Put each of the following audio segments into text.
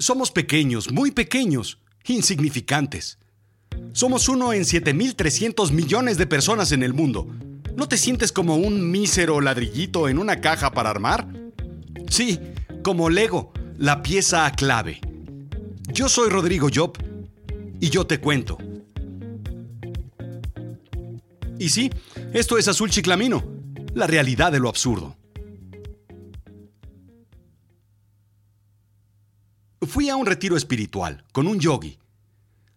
Somos pequeños, muy pequeños, insignificantes. Somos uno en 7.300 millones de personas en el mundo. ¿No te sientes como un mísero ladrillito en una caja para armar? Sí, como Lego, la pieza clave. Yo soy Rodrigo Job y yo te cuento. Y sí, esto es Azul Chiclamino, la realidad de lo absurdo. Fui a un retiro espiritual con un yogi.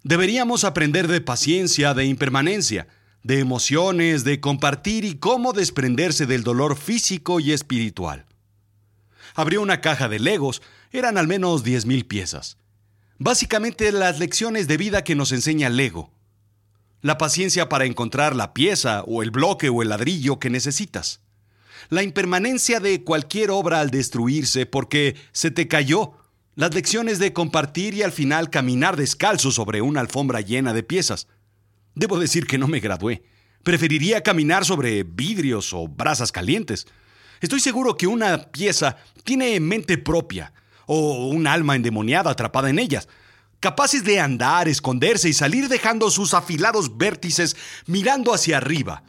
Deberíamos aprender de paciencia, de impermanencia, de emociones, de compartir y cómo desprenderse del dolor físico y espiritual. Abrió una caja de legos, eran al menos 10.000 piezas. Básicamente las lecciones de vida que nos enseña Lego. La paciencia para encontrar la pieza o el bloque o el ladrillo que necesitas. La impermanencia de cualquier obra al destruirse porque se te cayó las lecciones de compartir y al final caminar descalzo sobre una alfombra llena de piezas. Debo decir que no me gradué. Preferiría caminar sobre vidrios o brasas calientes. Estoy seguro que una pieza tiene mente propia o un alma endemoniada atrapada en ellas, capaces de andar, esconderse y salir dejando sus afilados vértices mirando hacia arriba.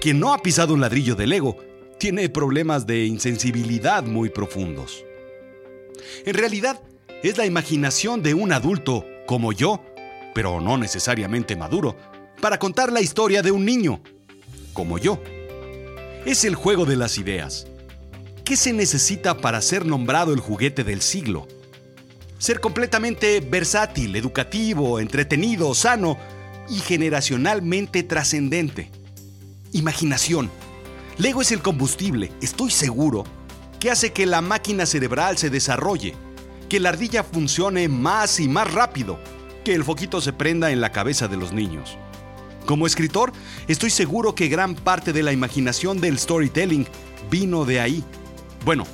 Quien no ha pisado un ladrillo de Lego tiene problemas de insensibilidad muy profundos. En realidad, es la imaginación de un adulto como yo, pero no necesariamente maduro, para contar la historia de un niño como yo. Es el juego de las ideas. ¿Qué se necesita para ser nombrado el juguete del siglo? Ser completamente versátil, educativo, entretenido, sano y generacionalmente trascendente. Imaginación. Lego es el combustible, estoy seguro, que hace que la máquina cerebral se desarrolle, que la ardilla funcione más y más rápido, que el foquito se prenda en la cabeza de los niños. Como escritor, estoy seguro que gran parte de la imaginación del storytelling vino de ahí. Bueno,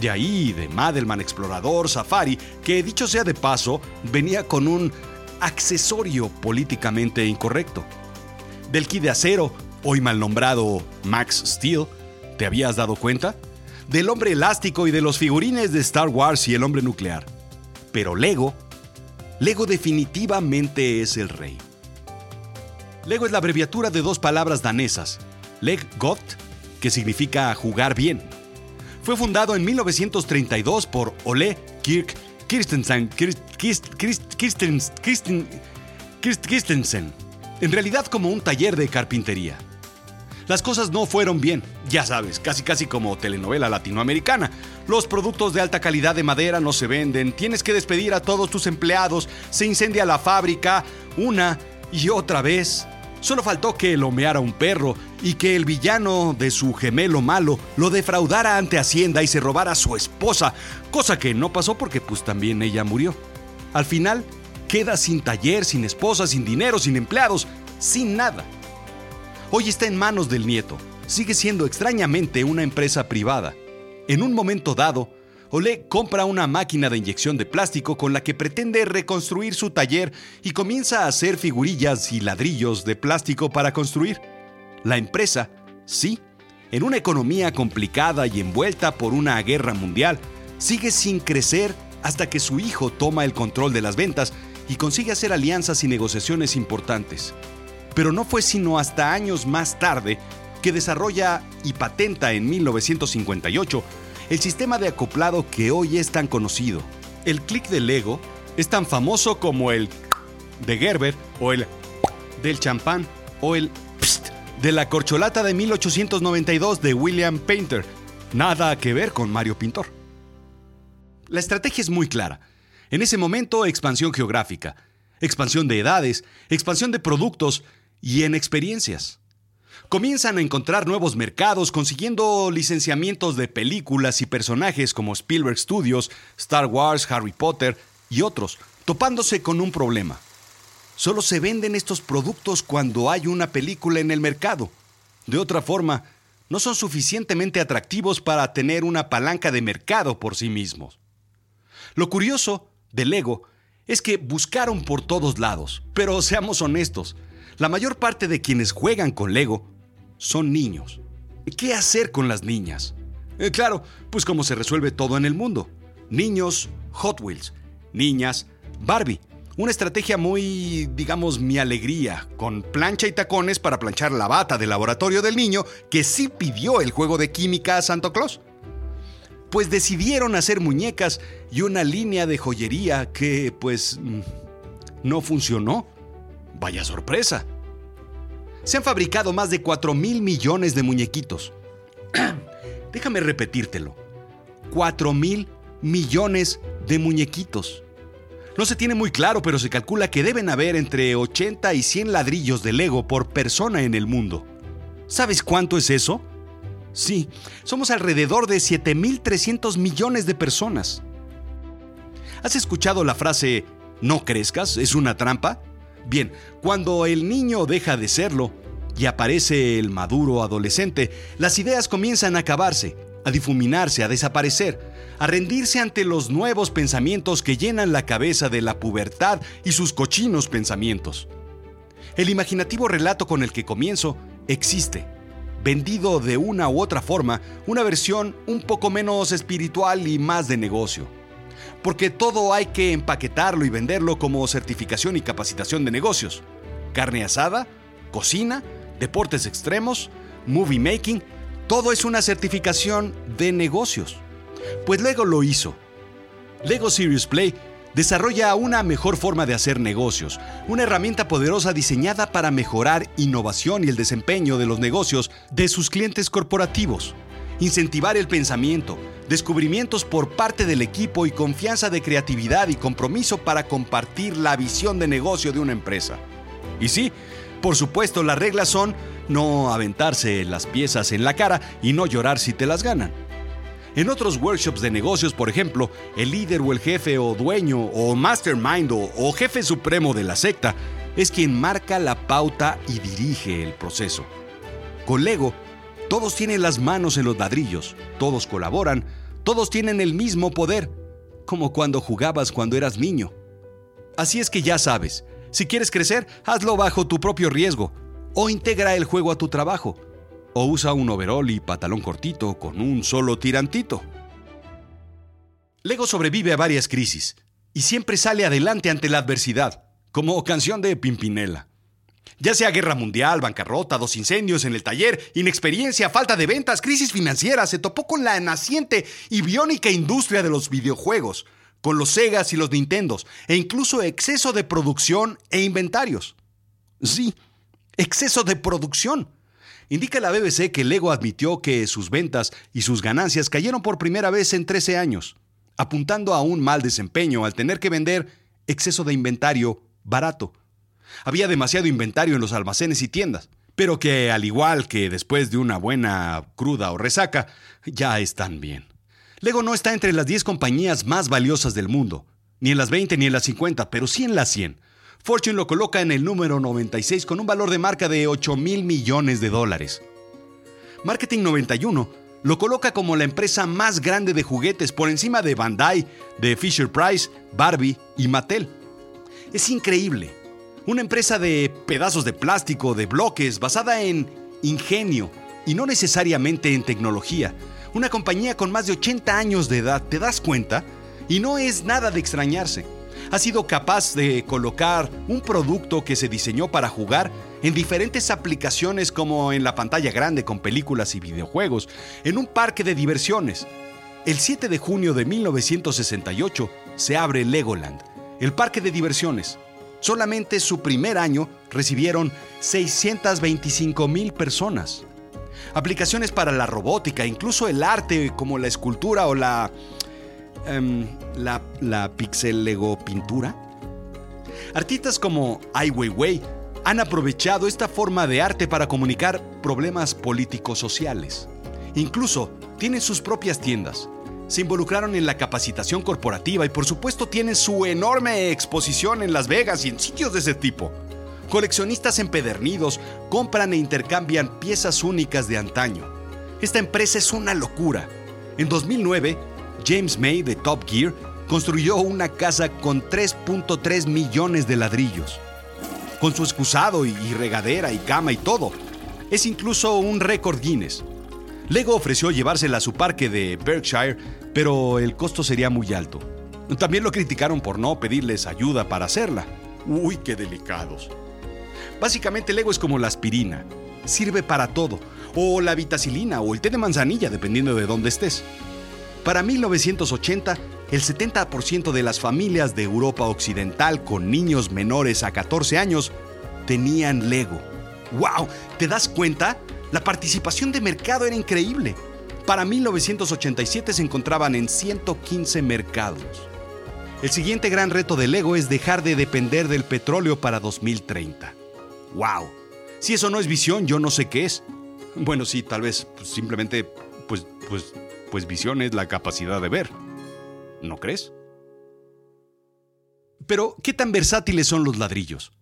de ahí, de Madelman Explorador Safari, que dicho sea de paso, venía con un accesorio políticamente incorrecto. Del kit de acero, hoy mal nombrado Max Steel, ¿te habías dado cuenta? Del hombre elástico y de los figurines de Star Wars y el hombre nuclear. Pero Lego, Lego definitivamente es el rey. Lego es la abreviatura de dos palabras danesas, Leg Got, que significa jugar bien. Fue fundado en 1932 por Ole Kirk Christensen, Christensen, en realidad como un taller de carpintería. Las cosas no fueron bien, ya sabes, casi casi como telenovela latinoamericana. Los productos de alta calidad de madera no se venden, tienes que despedir a todos tus empleados, se incendia la fábrica una y otra vez. Solo faltó que lomeara un perro y que el villano de su gemelo malo lo defraudara ante Hacienda y se robara a su esposa, cosa que no pasó porque pues también ella murió. Al final, queda sin taller, sin esposa, sin dinero, sin empleados, sin nada. Hoy está en manos del nieto. Sigue siendo extrañamente una empresa privada. En un momento dado, Olé compra una máquina de inyección de plástico con la que pretende reconstruir su taller y comienza a hacer figurillas y ladrillos de plástico para construir. La empresa, sí, en una economía complicada y envuelta por una guerra mundial, sigue sin crecer hasta que su hijo toma el control de las ventas y consigue hacer alianzas y negociaciones importantes pero no fue sino hasta años más tarde que desarrolla y patenta en 1958 el sistema de acoplado que hoy es tan conocido. El clic de Lego es tan famoso como el de Gerber o el del champán o el de la corcholata de 1892 de William Painter. Nada que ver con Mario Pintor. La estrategia es muy clara. En ese momento, expansión geográfica, expansión de edades, expansión de productos y en experiencias. Comienzan a encontrar nuevos mercados consiguiendo licenciamientos de películas y personajes como Spielberg Studios, Star Wars, Harry Potter y otros, topándose con un problema. Solo se venden estos productos cuando hay una película en el mercado. De otra forma, no son suficientemente atractivos para tener una palanca de mercado por sí mismos. Lo curioso del Lego es que buscaron por todos lados, pero seamos honestos, la mayor parte de quienes juegan con Lego son niños. ¿Qué hacer con las niñas? Eh, claro, pues como se resuelve todo en el mundo. Niños, Hot Wheels. niñas, Barbie. Una estrategia muy, digamos, mi alegría, con plancha y tacones para planchar la bata del laboratorio del niño que sí pidió el juego de química a Santo Claus. Pues decidieron hacer muñecas y una línea de joyería que, pues, mm, no funcionó. Vaya sorpresa. Se han fabricado más de 4 mil millones de muñequitos. Déjame repetírtelo. 4 mil millones de muñequitos. No se tiene muy claro, pero se calcula que deben haber entre 80 y 100 ladrillos de Lego por persona en el mundo. ¿Sabes cuánto es eso? Sí, somos alrededor de 7.300 millones de personas. ¿Has escuchado la frase no crezcas? ¿Es una trampa? Bien, cuando el niño deja de serlo y aparece el maduro adolescente, las ideas comienzan a acabarse, a difuminarse, a desaparecer a rendirse ante los nuevos pensamientos que llenan la cabeza de la pubertad y sus cochinos pensamientos. El imaginativo relato con el que comienzo existe, vendido de una u otra forma, una versión un poco menos espiritual y más de negocio. Porque todo hay que empaquetarlo y venderlo como certificación y capacitación de negocios. Carne asada, cocina, deportes extremos, movie making, todo es una certificación de negocios. Pues Lego lo hizo. Lego Serious Play desarrolla una mejor forma de hacer negocios, una herramienta poderosa diseñada para mejorar innovación y el desempeño de los negocios de sus clientes corporativos, incentivar el pensamiento, descubrimientos por parte del equipo y confianza de creatividad y compromiso para compartir la visión de negocio de una empresa. Y sí, por supuesto, las reglas son no aventarse las piezas en la cara y no llorar si te las ganan. En otros workshops de negocios, por ejemplo, el líder o el jefe o dueño o mastermind o, jefe supremo de la secta es quien marca la pauta y dirige el proceso. Con Lego, todos tienen las manos en los ladrillos, todos colaboran, todos tienen el mismo poder, como cuando jugabas cuando eras niño. Así es que ya sabes, si quieres crecer, hazlo bajo tu propio riesgo o integra el juego a tu trabajo o usa un overol y pantalón cortito con un solo tirantito. Lego sobrevive a varias crisis y siempre sale adelante ante la adversidad, como canción de Pimpinela. Ya sea guerra mundial, bancarrota, dos incendios en el taller, inexperiencia, falta de ventas, crisis financiera, se topó con la naciente y biónica industria de los videojuegos, con los Segas y los Nintendos, e incluso exceso de producción e inventarios. Sí, exceso de producción. Indica la BBC que Lego admitió que sus ventas y sus ganancias cayeron por primera vez en 13 años, apuntando a un mal desempeño al tener que vender exceso de inventario barato. Había demasiado inventario en los almacenes y tiendas, pero que al igual que después de una buena cruda o resaca, ya están bien. Lego no está entre las 10 compañías más valiosas del mundo, ni en las 20 ni en las 50, pero sí en las 100 Fortune lo coloca en el número 96 con un valor de marca de 8 mil millones de dólares. Marketing 91 lo coloca como la empresa más grande de juguetes por encima de Bandai, de Fisher Price, Barbie y Mattel. Es increíble. Una empresa de pedazos de plástico, de bloques, basada en ingenio y no necesariamente en tecnología. Una compañía con más de 80 años de edad, ¿te das cuenta? Y no es nada de extrañarse ha sido capaz de colocar un producto que se diseñó para jugar en diferentes aplicaciones como en la pantalla grande con películas y videojuegos, en un parque de diversiones. El 7 de junio de 1968 se abre Legoland, el parque de diversiones. Solamente su primer año recibieron 625 mil personas. Aplicaciones para la robótica, incluso el arte como la escultura o la Em, la, la pixel Lego pintura? Artistas como Ai Weiwei han aprovechado esta forma de arte para comunicar problemas políticos sociales. Incluso tienen sus propias tiendas. Se involucraron en la capacitación corporativa y por supuesto tienen su enorme exposición en Las Vegas y en sitios de ese tipo. Coleccionistas empedernidos compran e intercambian piezas únicas de antaño. Esta empresa es una locura. En 2009 James May de Top Gear construyó una casa con 3.3 millones de ladrillos, con su excusado y regadera y cama y todo. Es incluso un récord Guinness. Lego ofreció llevársela a su parque de Berkshire, pero el costo sería muy alto. También lo criticaron por no pedirles ayuda para hacerla. Uy, qué delicados. Básicamente Lego es como la aspirina. Sirve para todo. O la vitacilina o el té de manzanilla, dependiendo de dónde estés. Para 1980, el 70% de las familias de Europa Occidental con niños menores a 14 años tenían Lego. ¡Wow! ¿Te das cuenta? La participación de mercado era increíble. Para 1987 se encontraban en 115 mercados. El siguiente gran reto de Lego es dejar de depender del petróleo para 2030. ¡Wow! Si eso no es visión, yo no sé qué es. Bueno, sí, tal vez pues, simplemente, pues, pues, pues visión es la capacidad de ver. ¿No crees? Pero, ¿qué tan versátiles son los ladrillos?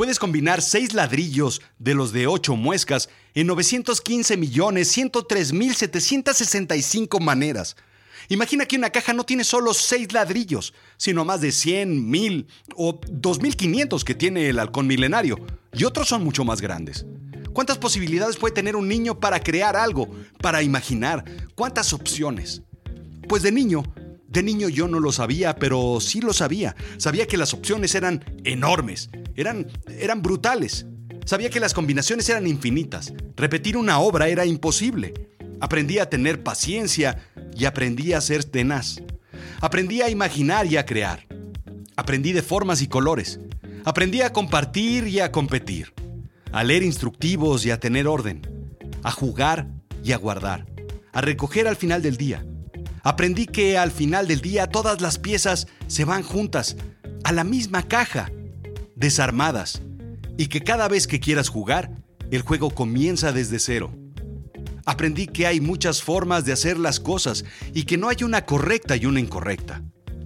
Puedes combinar 6 ladrillos de los de 8 muescas en 915.103.765 maneras. Imagina que una caja no tiene solo 6 ladrillos, sino más de 100, 1000 o 2500 que tiene el halcón milenario, y otros son mucho más grandes. ¿Cuántas posibilidades puede tener un niño para crear algo, para imaginar? ¿Cuántas opciones? Pues de niño, de niño yo no lo sabía, pero sí lo sabía. Sabía que las opciones eran enormes, eran, eran brutales. Sabía que las combinaciones eran infinitas. Repetir una obra era imposible. Aprendí a tener paciencia y aprendí a ser tenaz. Aprendí a imaginar y a crear. Aprendí de formas y colores. Aprendí a compartir y a competir a leer instructivos y a tener orden, a jugar y a guardar, a recoger al final del día. Aprendí que al final del día todas las piezas se van juntas, a la misma caja, desarmadas, y que cada vez que quieras jugar, el juego comienza desde cero. Aprendí que hay muchas formas de hacer las cosas y que no hay una correcta y una incorrecta.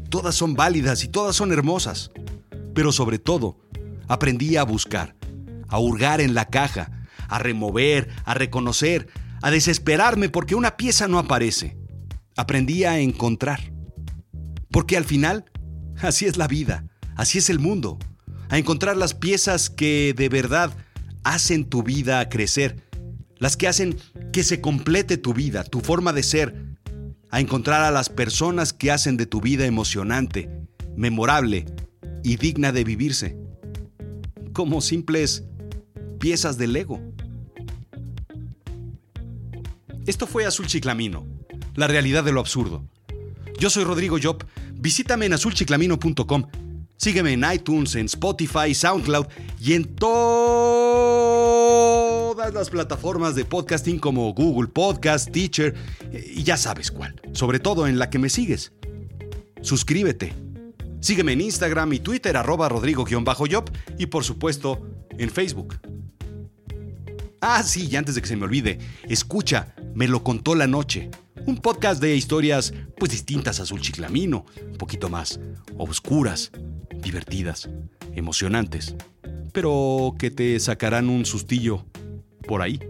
Todas son válidas y todas son hermosas. Pero sobre todo, aprendí a buscar, a hurgar en la caja, a remover, a reconocer, a desesperarme porque una pieza no aparece. Aprendí a encontrar. Porque al final, así es la vida, así es el mundo. A encontrar las piezas que de verdad hacen tu vida crecer, las que hacen que se complete tu vida, tu forma de ser. A encontrar a las personas que hacen de tu vida emocionante, memorable y digna de vivirse. Como simples piezas de Lego. Esto fue Azul Chiclamino, la realidad de lo absurdo. Yo soy Rodrigo Job, visítame en azulchiclamino.com, sígueme en iTunes, en Spotify, SoundCloud y en todas las plataformas de podcasting como Google Podcast, Teacher y ya sabes cuál, sobre todo en la que me sigues. Suscríbete. Sígueme en Instagram y Twitter arroba rodrigo-job y por supuesto en Facebook. Ah, sí, y antes de que se me olvide, escucha, me lo contó la noche. Un podcast de historias pues distintas a Azul Chiclamino, un poquito más oscuras, divertidas, emocionantes, pero que te sacarán un sustillo por ahí.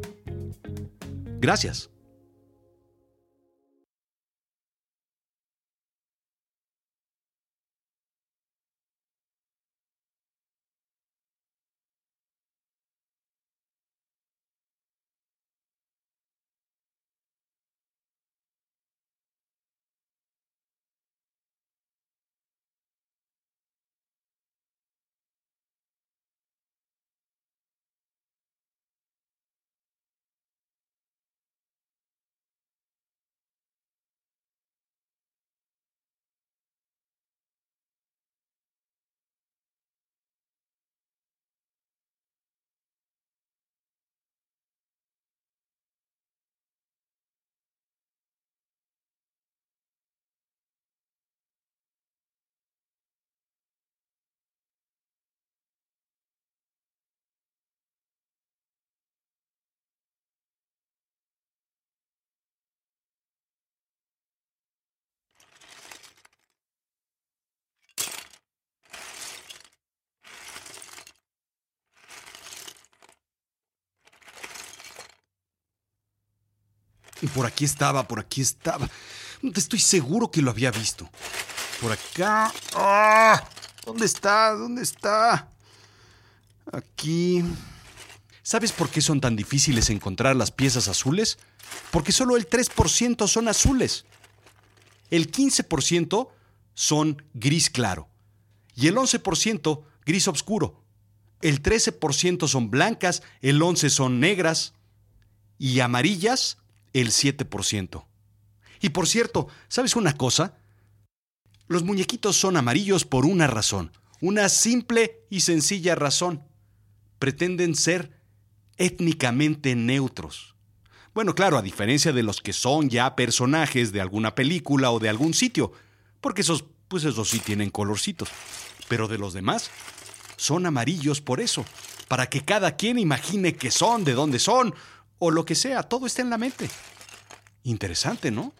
Gracias. Por aquí estaba, por aquí estaba. Estoy seguro que lo había visto. Por acá. ¡Ah! ¿Dónde está? ¿Dónde está? Aquí. ¿Sabes por qué son tan difíciles encontrar las piezas azules? Porque solo el 3% son azules. El 15% son gris claro y el 11% gris oscuro. El 13% son blancas, el 11% son negras y amarillas el 7%. Y por cierto, ¿sabes una cosa? Los muñequitos son amarillos por una razón, una simple y sencilla razón. Pretenden ser étnicamente neutros. Bueno, claro, a diferencia de los que son ya personajes de alguna película o de algún sitio, porque esos, pues esos sí tienen colorcitos. Pero de los demás, son amarillos por eso, para que cada quien imagine qué son, de dónde son, o lo que sea, todo está en la mente. Interesante, ¿no?